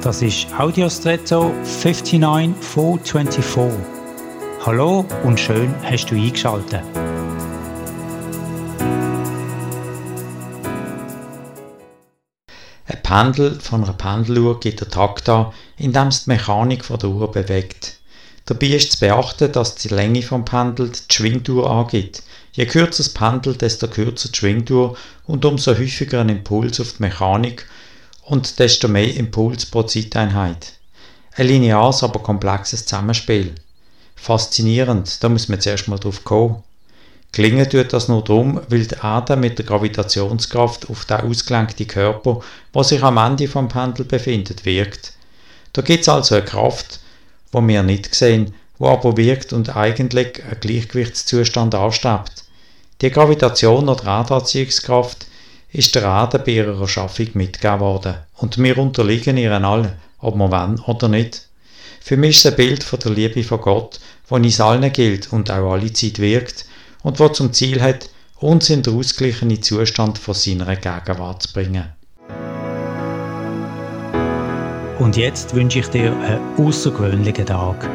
Das ist Audiostretto 59424. Hallo und schön hast du eingeschaltet. Ein Pendel von einer Pendeluhr gibt den Takt an, indem es die Mechanik der Uhr bewegt. Dabei ist zu beachten, dass die Länge vom Pendel die Schwingtour angibt. Je kürzer das Pendel, desto kürzer die Schwingtour und umso häufiger ein Impuls auf die Mechanik und desto mehr Impuls pro Zeiteinheit. Ein lineares, aber komplexes Zusammenspiel. Faszinierend, da muss man zuerst mal drauf kommen. Gelingen tut das nur darum, weil die Erde mit der Gravitationskraft auf den ausgelenkten Körper, der sich am Ende vom Pendel befindet, wirkt. Da gibt es also eine Kraft, die wir nicht sehen, wo aber wirkt und eigentlich einen Gleichgewichtszustand anstrebt. Die Gravitation oder Erdanziehungskraft ist der Erde bei ihrer Erschaffung mitgegeben worden und wir unterliegen ihren allen, ob wir wollen oder nicht. Für mich ist es ein Bild von der Liebe von Gott, wo uns allen gilt und auch alle Zeit wirkt und wo zum Ziel hat, uns in den ausgeglichenen Zustand von seiner Gegenwart zu bringen. Und jetzt wünsche ich dir einen außergewöhnlichen Tag.